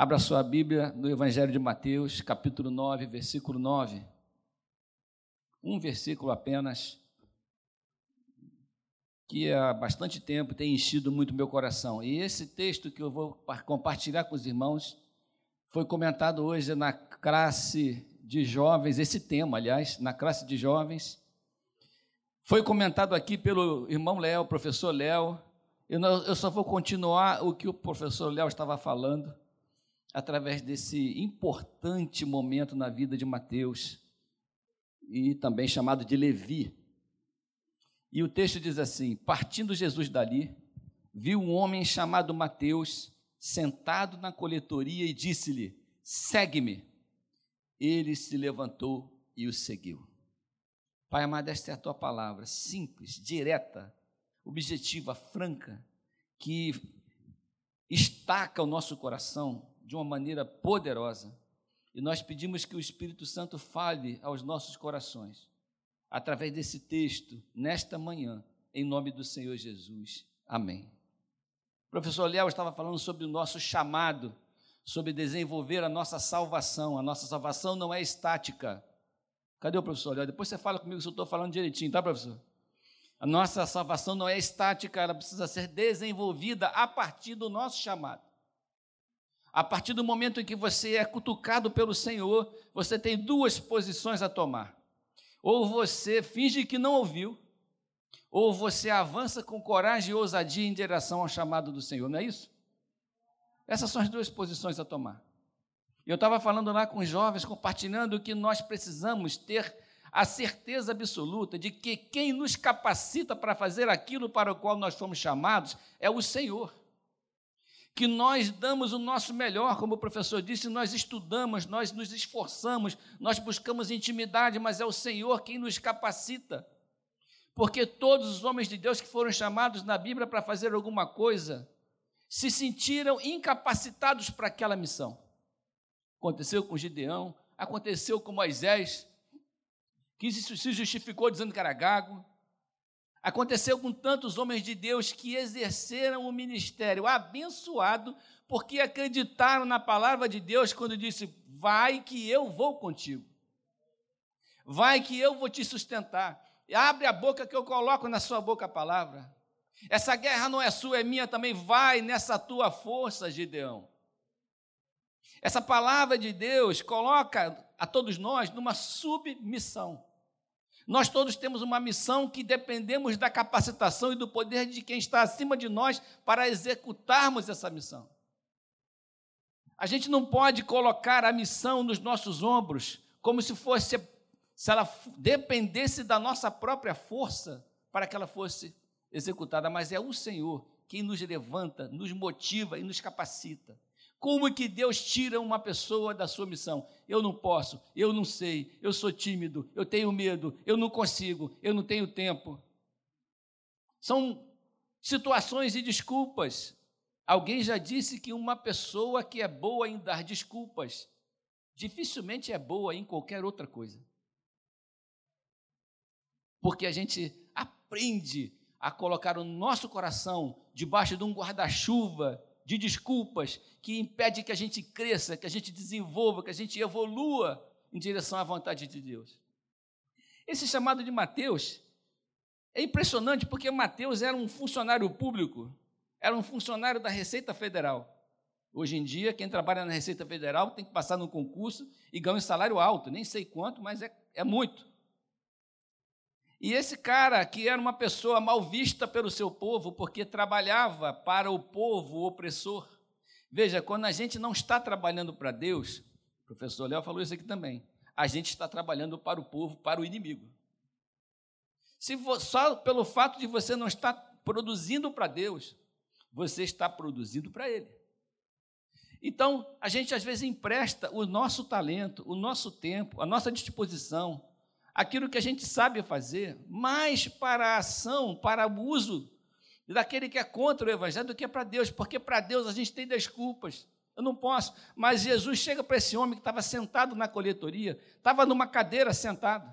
Abra sua Bíblia no Evangelho de Mateus, capítulo 9, versículo 9. Um versículo apenas, que há bastante tempo tem enchido muito meu coração. E esse texto que eu vou compartilhar com os irmãos foi comentado hoje na classe de jovens, esse tema, aliás, na classe de jovens. Foi comentado aqui pelo irmão Léo, professor Léo. Eu, eu só vou continuar o que o professor Léo estava falando através desse importante momento na vida de Mateus e também chamado de Levi. E o texto diz assim: Partindo Jesus dali, viu um homem chamado Mateus sentado na coletoria e disse-lhe: Segue-me. Ele se levantou e o seguiu. Pai amado, esta é a tua palavra, simples, direta, objetiva, franca, que estaca o nosso coração de uma maneira poderosa. E nós pedimos que o Espírito Santo fale aos nossos corações, através desse texto, nesta manhã, em nome do Senhor Jesus. Amém. O professor Léo estava falando sobre o nosso chamado, sobre desenvolver a nossa salvação. A nossa salvação não é estática. Cadê o professor Léo? Depois você fala comigo se eu estou falando direitinho, tá, professor? A nossa salvação não é estática, ela precisa ser desenvolvida a partir do nosso chamado. A partir do momento em que você é cutucado pelo Senhor, você tem duas posições a tomar. Ou você finge que não ouviu, ou você avança com coragem e ousadia em direção ao chamado do Senhor, não é isso? Essas são as duas posições a tomar. Eu estava falando lá com os jovens, compartilhando que nós precisamos ter a certeza absoluta de que quem nos capacita para fazer aquilo para o qual nós fomos chamados é o Senhor que nós damos o nosso melhor, como o professor disse, nós estudamos, nós nos esforçamos, nós buscamos intimidade, mas é o Senhor quem nos capacita. Porque todos os homens de Deus que foram chamados na Bíblia para fazer alguma coisa, se sentiram incapacitados para aquela missão. Aconteceu com Gideão, aconteceu com Moisés, que se justificou dizendo que era gago, Aconteceu com tantos homens de Deus que exerceram o ministério abençoado porque acreditaram na palavra de Deus quando disse: Vai que eu vou contigo. Vai que eu vou te sustentar. Abre a boca que eu coloco na sua boca a palavra. Essa guerra não é sua, é minha também. Vai nessa tua força, Gideão. Essa palavra de Deus coloca a todos nós numa submissão. Nós todos temos uma missão que dependemos da capacitação e do poder de quem está acima de nós para executarmos essa missão. A gente não pode colocar a missão nos nossos ombros como se fosse se ela dependesse da nossa própria força para que ela fosse executada, mas é o Senhor quem nos levanta, nos motiva e nos capacita. Como que Deus tira uma pessoa da sua missão? Eu não posso, eu não sei, eu sou tímido, eu tenho medo, eu não consigo, eu não tenho tempo. São situações e desculpas. Alguém já disse que uma pessoa que é boa em dar desculpas, dificilmente é boa em qualquer outra coisa. Porque a gente aprende a colocar o nosso coração debaixo de um guarda-chuva de desculpas que impede que a gente cresça, que a gente desenvolva, que a gente evolua em direção à vontade de Deus. Esse chamado de Mateus é impressionante porque Mateus era um funcionário público, era um funcionário da Receita Federal. Hoje em dia, quem trabalha na Receita Federal tem que passar no concurso e ganha um salário alto, nem sei quanto, mas é, é muito. E esse cara, que era uma pessoa mal vista pelo seu povo, porque trabalhava para o povo opressor. Veja, quando a gente não está trabalhando para Deus, o professor Léo falou isso aqui também, a gente está trabalhando para o povo, para o inimigo. Se só pelo fato de você não estar produzindo para Deus, você está produzindo para Ele. Então, a gente às vezes empresta o nosso talento, o nosso tempo, a nossa disposição, aquilo que a gente sabe fazer, mais para a ação, para o uso daquele que é contra o Evangelho do que para Deus, porque para Deus a gente tem desculpas. Eu não posso. Mas Jesus chega para esse homem que estava sentado na coletoria, estava numa cadeira sentado,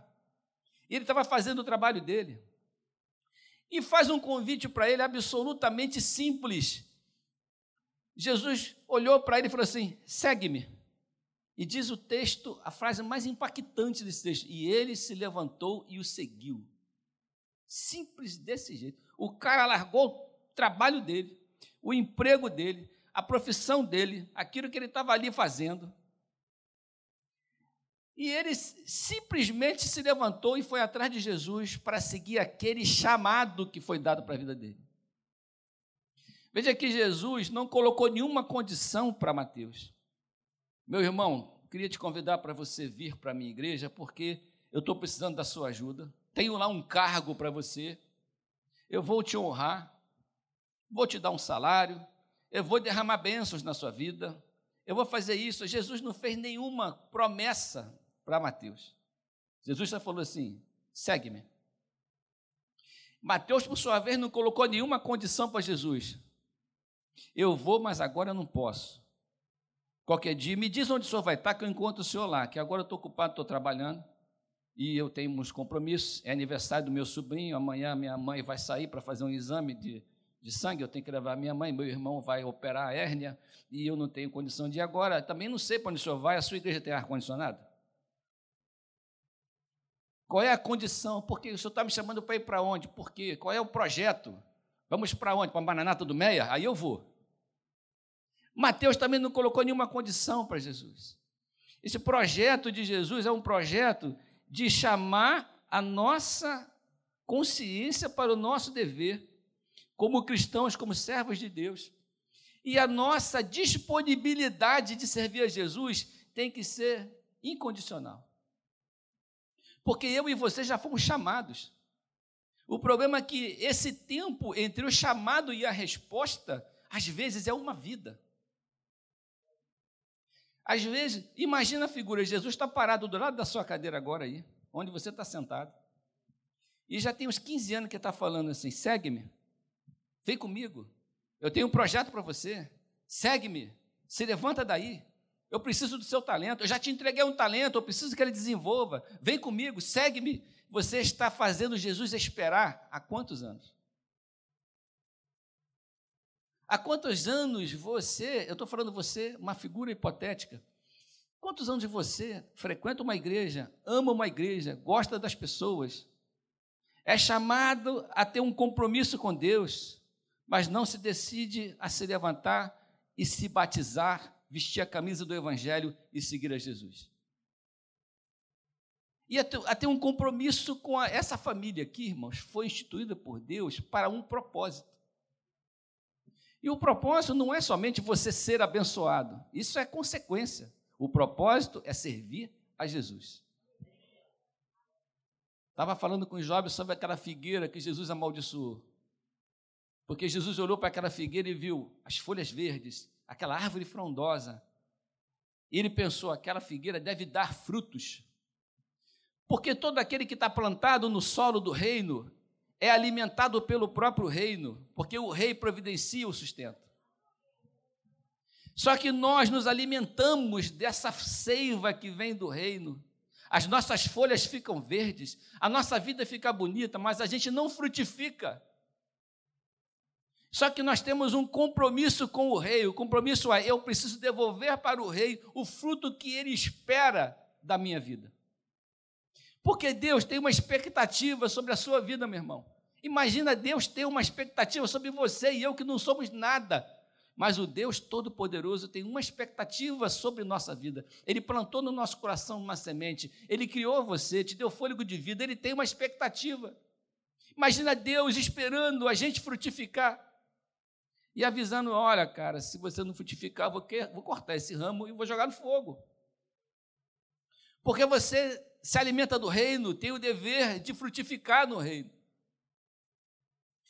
e ele estava fazendo o trabalho dele. E faz um convite para ele absolutamente simples. Jesus olhou para ele e falou assim: segue-me. E diz o texto, a frase mais impactante desse texto: e ele se levantou e o seguiu. Simples desse jeito. O cara largou o trabalho dele, o emprego dele, a profissão dele, aquilo que ele estava ali fazendo. E ele simplesmente se levantou e foi atrás de Jesus para seguir aquele chamado que foi dado para a vida dele. Veja que Jesus não colocou nenhuma condição para Mateus. Meu irmão, queria te convidar para você vir para a minha igreja, porque eu estou precisando da sua ajuda. Tenho lá um cargo para você. Eu vou te honrar, vou te dar um salário, eu vou derramar bênçãos na sua vida, eu vou fazer isso. Jesus não fez nenhuma promessa para Mateus. Jesus só falou assim: segue-me. Mateus, por sua vez, não colocou nenhuma condição para Jesus. Eu vou, mas agora eu não posso. Qualquer dia, me diz onde o senhor vai estar, que eu encontro o senhor lá, que agora eu estou ocupado, estou trabalhando, e eu tenho uns compromissos. É aniversário do meu sobrinho, amanhã minha mãe vai sair para fazer um exame de, de sangue, eu tenho que levar minha mãe, meu irmão vai operar a hérnia, e eu não tenho condição de ir agora. Também não sei para onde o senhor vai, a sua igreja tem ar-condicionado? Qual é a condição? Porque o senhor está me chamando para ir para onde? Por quê? Qual é o projeto? Vamos para onde? Para a Bananata do Meia? Aí eu vou. Mateus também não colocou nenhuma condição para Jesus. Esse projeto de Jesus é um projeto de chamar a nossa consciência para o nosso dever, como cristãos, como servos de Deus. E a nossa disponibilidade de servir a Jesus tem que ser incondicional. Porque eu e você já fomos chamados. O problema é que esse tempo entre o chamado e a resposta, às vezes é uma vida. Às vezes, imagina a figura, Jesus está parado do lado da sua cadeira agora aí, onde você está sentado. E já tem uns 15 anos que está falando assim: segue-me, vem comigo, eu tenho um projeto para você, segue-me, se levanta daí, eu preciso do seu talento. Eu já te entreguei um talento, eu preciso que ele desenvolva. Vem comigo, segue-me. Você está fazendo Jesus esperar há quantos anos? Há quantos anos você, eu estou falando você, uma figura hipotética, quantos anos você frequenta uma igreja, ama uma igreja, gosta das pessoas, é chamado a ter um compromisso com Deus, mas não se decide a se levantar e se batizar vestir a camisa do Evangelho e seguir a Jesus. E até um compromisso com a, essa família aqui, irmãos, foi instituída por Deus para um propósito. E o propósito não é somente você ser abençoado, isso é consequência. O propósito é servir a Jesus. Estava falando com Job sobre aquela figueira que Jesus amaldiçoou. Porque Jesus olhou para aquela figueira e viu as folhas verdes, aquela árvore frondosa. E ele pensou: aquela figueira deve dar frutos. Porque todo aquele que está plantado no solo do reino é alimentado pelo próprio reino, porque o rei providencia o sustento. Só que nós nos alimentamos dessa seiva que vem do reino. As nossas folhas ficam verdes, a nossa vida fica bonita, mas a gente não frutifica. Só que nós temos um compromisso com o rei. O compromisso é: eu preciso devolver para o rei o fruto que ele espera da minha vida. Porque Deus tem uma expectativa sobre a sua vida, meu irmão. Imagina Deus ter uma expectativa sobre você e eu que não somos nada. Mas o Deus Todo-Poderoso tem uma expectativa sobre nossa vida. Ele plantou no nosso coração uma semente. Ele criou você, te deu fôlego de vida. Ele tem uma expectativa. Imagina Deus esperando a gente frutificar e avisando: olha, cara, se você não frutificar, vou, cortar esse ramo e vou jogar no fogo. Porque você se alimenta do reino, tem o dever de frutificar no reino.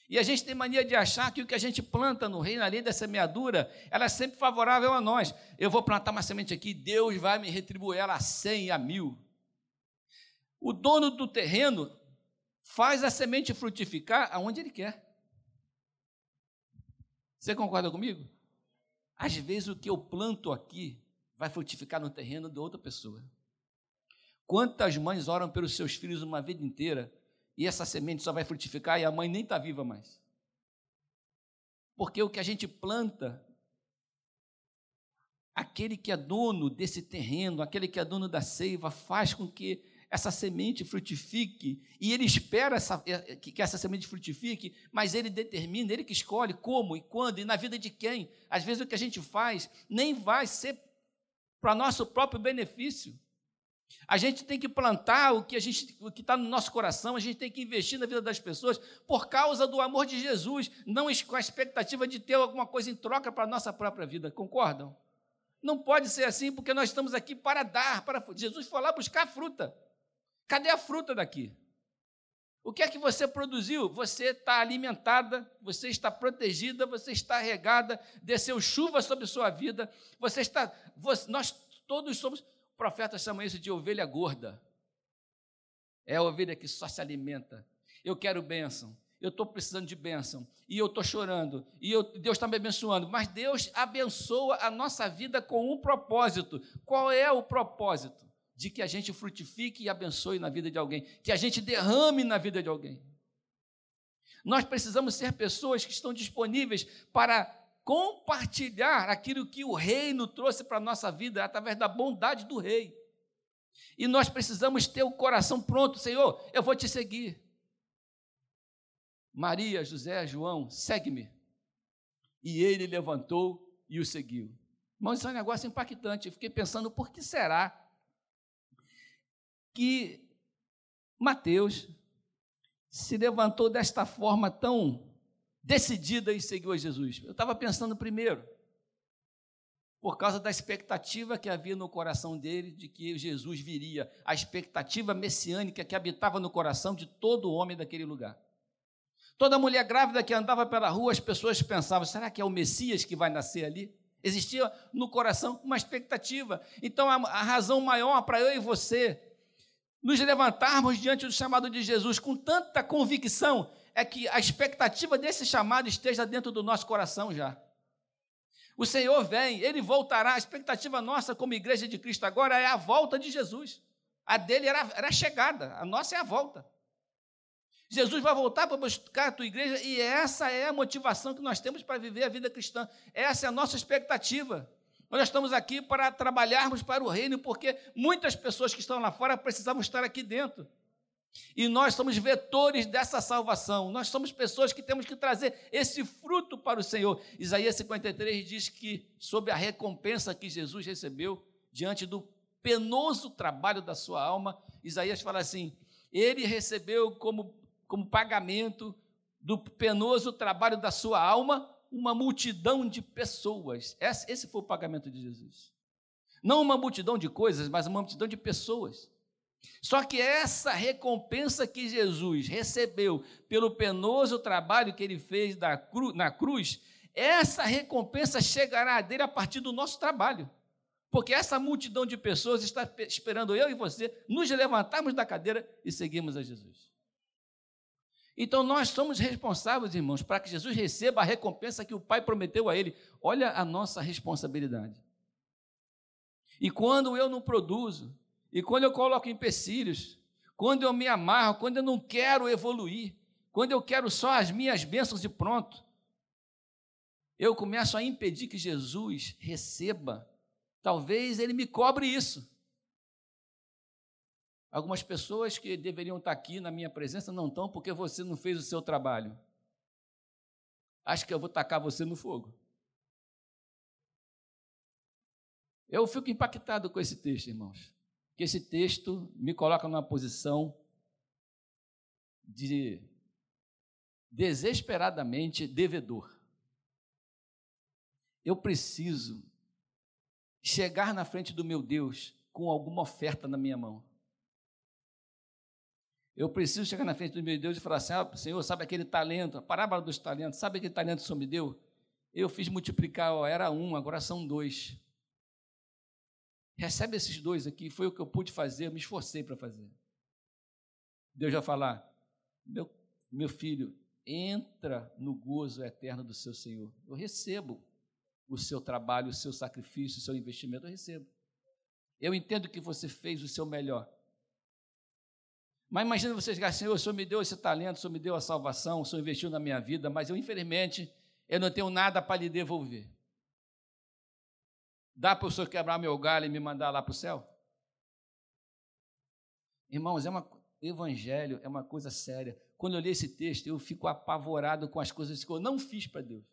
E a gente tem mania de achar que o que a gente planta no reino, além da semeadura, ela é sempre favorável a nós. Eu vou plantar uma semente aqui, Deus vai me retribuir ela a cem, a mil. O dono do terreno faz a semente frutificar aonde ele quer. Você concorda comigo? Às vezes o que eu planto aqui vai frutificar no terreno de outra pessoa. Quantas mães oram pelos seus filhos uma vida inteira e essa semente só vai frutificar e a mãe nem está viva mais? Porque o que a gente planta aquele que é dono desse terreno, aquele que é dono da seiva, faz com que essa semente frutifique, e ele espera essa, eh, que essa semente frutifique, mas ele determina, ele que escolhe como e quando e na vida de quem. Às vezes o que a gente faz nem vai ser para nosso próprio benefício. A gente tem que plantar o que a está no nosso coração, a gente tem que investir na vida das pessoas por causa do amor de Jesus, não com a expectativa de ter alguma coisa em troca para a nossa própria vida. Concordam? Não pode ser assim, porque nós estamos aqui para dar, para Jesus foi lá buscar fruta. Cadê a fruta daqui? O que é que você produziu? Você está alimentada, você está protegida, você está regada, desceu chuva sobre sua vida, você está. Você, nós todos somos. Profeta chama isso de ovelha gorda. É a ovelha que só se alimenta. Eu quero bênção, eu estou precisando de bênção, e eu estou chorando, e eu, Deus está me abençoando, mas Deus abençoa a nossa vida com um propósito. Qual é o propósito? de que a gente frutifique e abençoe na vida de alguém, que a gente derrame na vida de alguém. Nós precisamos ser pessoas que estão disponíveis para compartilhar aquilo que o reino trouxe para a nossa vida através da bondade do rei. E nós precisamos ter o coração pronto, Senhor, eu vou te seguir. Maria, José, João, segue-me. E ele levantou e o seguiu. Mas isso é um negócio impactante. Eu fiquei pensando, por que será que Mateus se levantou desta forma tão decidida e seguiu a Jesus. Eu estava pensando primeiro, por causa da expectativa que havia no coração dele de que Jesus viria, a expectativa messiânica que habitava no coração de todo homem daquele lugar. Toda mulher grávida que andava pela rua, as pessoas pensavam: será que é o Messias que vai nascer ali? Existia no coração uma expectativa. Então, a, a razão maior para eu e você nos levantarmos diante do chamado de Jesus com tanta convicção, é que a expectativa desse chamado esteja dentro do nosso coração já. O Senhor vem, ele voltará. A expectativa nossa como igreja de Cristo agora é a volta de Jesus. A dele era, era a chegada, a nossa é a volta. Jesus vai voltar para buscar a tua igreja e essa é a motivação que nós temos para viver a vida cristã. Essa é a nossa expectativa. Nós estamos aqui para trabalharmos para o reino, porque muitas pessoas que estão lá fora precisavam estar aqui dentro. E nós somos vetores dessa salvação. Nós somos pessoas que temos que trazer esse fruto para o Senhor. Isaías 53 diz que, sob a recompensa que Jesus recebeu diante do penoso trabalho da sua alma, Isaías fala assim: ele recebeu como, como pagamento do penoso trabalho da sua alma uma multidão de pessoas. Esse foi o pagamento de Jesus. Não uma multidão de coisas, mas uma multidão de pessoas. Só que essa recompensa que Jesus recebeu pelo penoso trabalho que ele fez na cruz, essa recompensa chegará dele a partir do nosso trabalho. Porque essa multidão de pessoas está esperando eu e você nos levantarmos da cadeira e seguirmos a Jesus. Então nós somos responsáveis, irmãos, para que Jesus receba a recompensa que o Pai prometeu a ele. Olha a nossa responsabilidade. E quando eu não produzo, e quando eu coloco empecilhos, quando eu me amarro, quando eu não quero evoluir, quando eu quero só as minhas bênçãos e pronto, eu começo a impedir que Jesus receba. Talvez ele me cobre isso. Algumas pessoas que deveriam estar aqui na minha presença não estão porque você não fez o seu trabalho. Acho que eu vou tacar você no fogo. Eu fico impactado com esse texto, irmãos. Que esse texto me coloca numa posição de desesperadamente devedor. Eu preciso chegar na frente do meu Deus com alguma oferta na minha mão. Eu preciso chegar na frente do meu Deus e falar assim: ah, Senhor, sabe aquele talento, a parábola dos talentos, sabe aquele talento que o Senhor me deu? Eu fiz multiplicar, ó, era um, agora são dois. Recebe esses dois aqui, foi o que eu pude fazer, eu me esforcei para fazer. Deus vai falar: meu, meu filho, entra no gozo eterno do seu Senhor. Eu recebo o seu trabalho, o seu sacrifício, o seu investimento, eu recebo. Eu entendo que você fez o seu melhor. Mas imagina vocês chegar, Senhor, o Senhor me deu esse talento, o Senhor me deu a salvação, o Senhor investiu na minha vida, mas eu, infelizmente, eu não tenho nada para lhe devolver. Dá para o senhor quebrar meu galho e me mandar lá para o céu? Irmãos, é uma, evangelho é uma coisa séria. Quando eu leio esse texto, eu fico apavorado com as coisas que eu não fiz para Deus.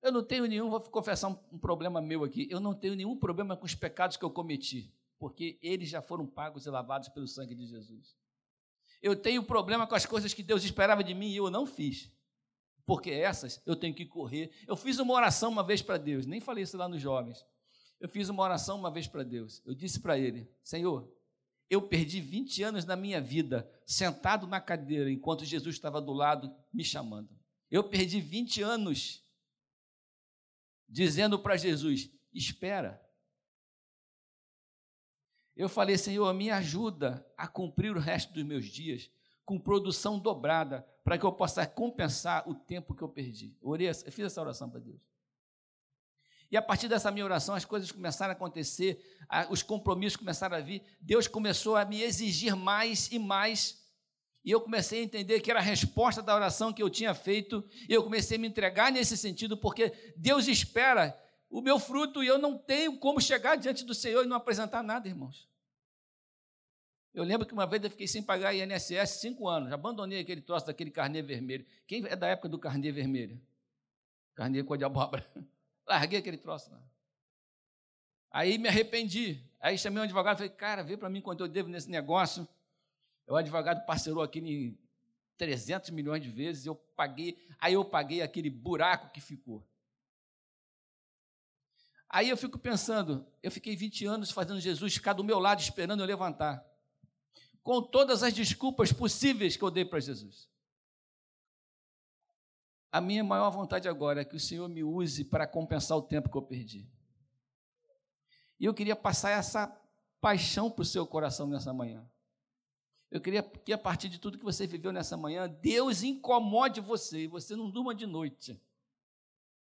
Eu não tenho nenhum, vou confessar um, um, problema meu aqui, eu não tenho nenhum problema com os pecados que eu cometi, porque eles já foram pagos e lavados pelo sangue de Jesus. Eu tenho problema com as coisas que Deus esperava de mim e eu não fiz, porque essas eu tenho que correr. Eu fiz uma oração uma vez para Deus, nem falei isso lá nos jovens. Eu fiz uma oração uma vez para Deus. Eu disse para Ele: Senhor, eu perdi 20 anos da minha vida sentado na cadeira enquanto Jesus estava do lado me chamando. Eu perdi 20 anos dizendo para Jesus: espera. Eu falei, Senhor, me ajuda a cumprir o resto dos meus dias com produção dobrada, para que eu possa compensar o tempo que eu perdi. Orei, fiz essa oração para Deus. E a partir dessa minha oração, as coisas começaram a acontecer, os compromissos começaram a vir, Deus começou a me exigir mais e mais. E eu comecei a entender que era a resposta da oração que eu tinha feito, e eu comecei a me entregar nesse sentido, porque Deus espera o meu fruto e eu não tenho como chegar diante do Senhor e não apresentar nada, irmãos. Eu lembro que uma vez eu fiquei sem pagar INSS cinco anos, abandonei aquele troço daquele carnê vermelho. Quem é da época do carnê vermelho? Carnê cor de abóbora. Larguei aquele troço lá. Aí me arrependi. Aí chamei um advogado e falei, cara, vê para mim quanto eu devo nesse negócio. O advogado parcerou aquilo em 300 milhões de vezes, eu paguei, aí eu paguei aquele buraco que ficou. Aí eu fico pensando, eu fiquei 20 anos fazendo Jesus ficar do meu lado esperando eu levantar. Com todas as desculpas possíveis que eu dei para Jesus. A minha maior vontade agora é que o Senhor me use para compensar o tempo que eu perdi. E eu queria passar essa paixão para o seu coração nessa manhã. Eu queria que a partir de tudo que você viveu nessa manhã, Deus incomode você e você não durma de noite,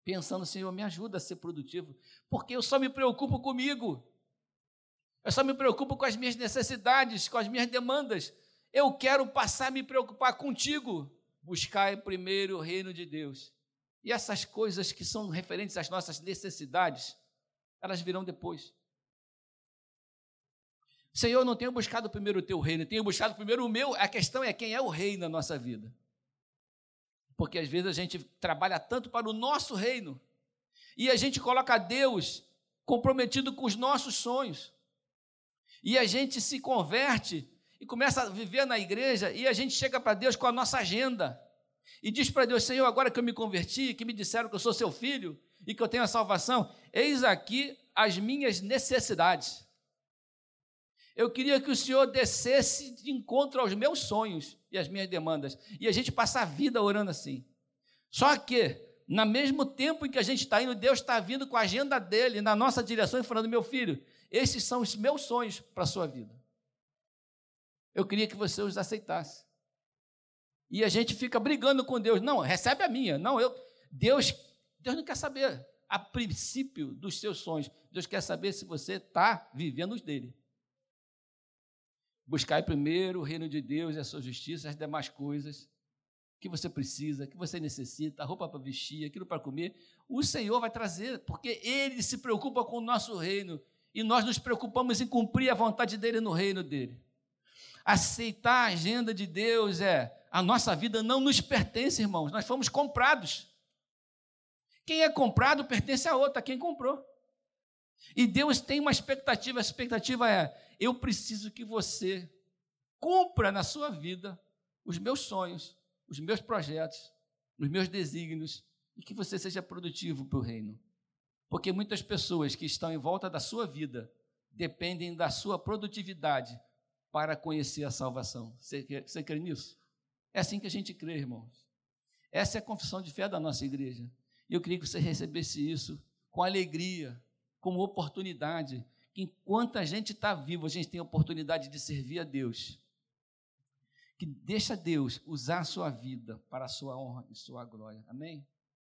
pensando, Senhor, me ajuda a ser produtivo, porque eu só me preocupo comigo, eu só me preocupo com as minhas necessidades, com as minhas demandas. Eu quero passar a me preocupar contigo buscai primeiro o reino de Deus. E essas coisas que são referentes às nossas necessidades, elas virão depois. Senhor, eu não tenho buscado primeiro o teu reino, tenho buscado primeiro o meu. A questão é quem é o rei na nossa vida. Porque às vezes a gente trabalha tanto para o nosso reino e a gente coloca Deus comprometido com os nossos sonhos. E a gente se converte e começa a viver na igreja e a gente chega para Deus com a nossa agenda e diz para Deus: Senhor, agora que eu me converti, que me disseram que eu sou seu filho e que eu tenho a salvação, eis aqui as minhas necessidades. Eu queria que o Senhor descesse de encontro aos meus sonhos e às minhas demandas. E a gente passa a vida orando assim. Só que, no mesmo tempo em que a gente está indo, Deus está vindo com a agenda dele na nossa direção e falando: meu filho, esses são os meus sonhos para a sua vida. Eu queria que você os aceitasse. E a gente fica brigando com Deus. Não, recebe a minha. Não, eu. Deus, Deus não quer saber a princípio dos seus sonhos. Deus quer saber se você está vivendo os dele. Buscai primeiro o reino de Deus e a sua justiça, as demais coisas que você precisa, que você necessita, roupa para vestir, aquilo para comer, o Senhor vai trazer, porque Ele se preocupa com o nosso reino e nós nos preocupamos em cumprir a vontade dele no reino dele. Aceitar a agenda de Deus é a nossa vida não nos pertence, irmãos, nós fomos comprados. Quem é comprado pertence a outro, a quem comprou. E Deus tem uma expectativa, a expectativa é: eu preciso que você cumpra na sua vida os meus sonhos, os meus projetos, os meus desígnios, e que você seja produtivo para o reino. Porque muitas pessoas que estão em volta da sua vida dependem da sua produtividade para conhecer a salvação. Você, você crê nisso? É assim que a gente crê, irmãos. Essa é a confissão de fé da nossa igreja. E eu queria que você recebesse isso com alegria, como oportunidade. Que enquanto a gente está vivo, a gente tem a oportunidade de servir a Deus. Que deixa Deus usar a sua vida para a sua honra e sua glória. Amém?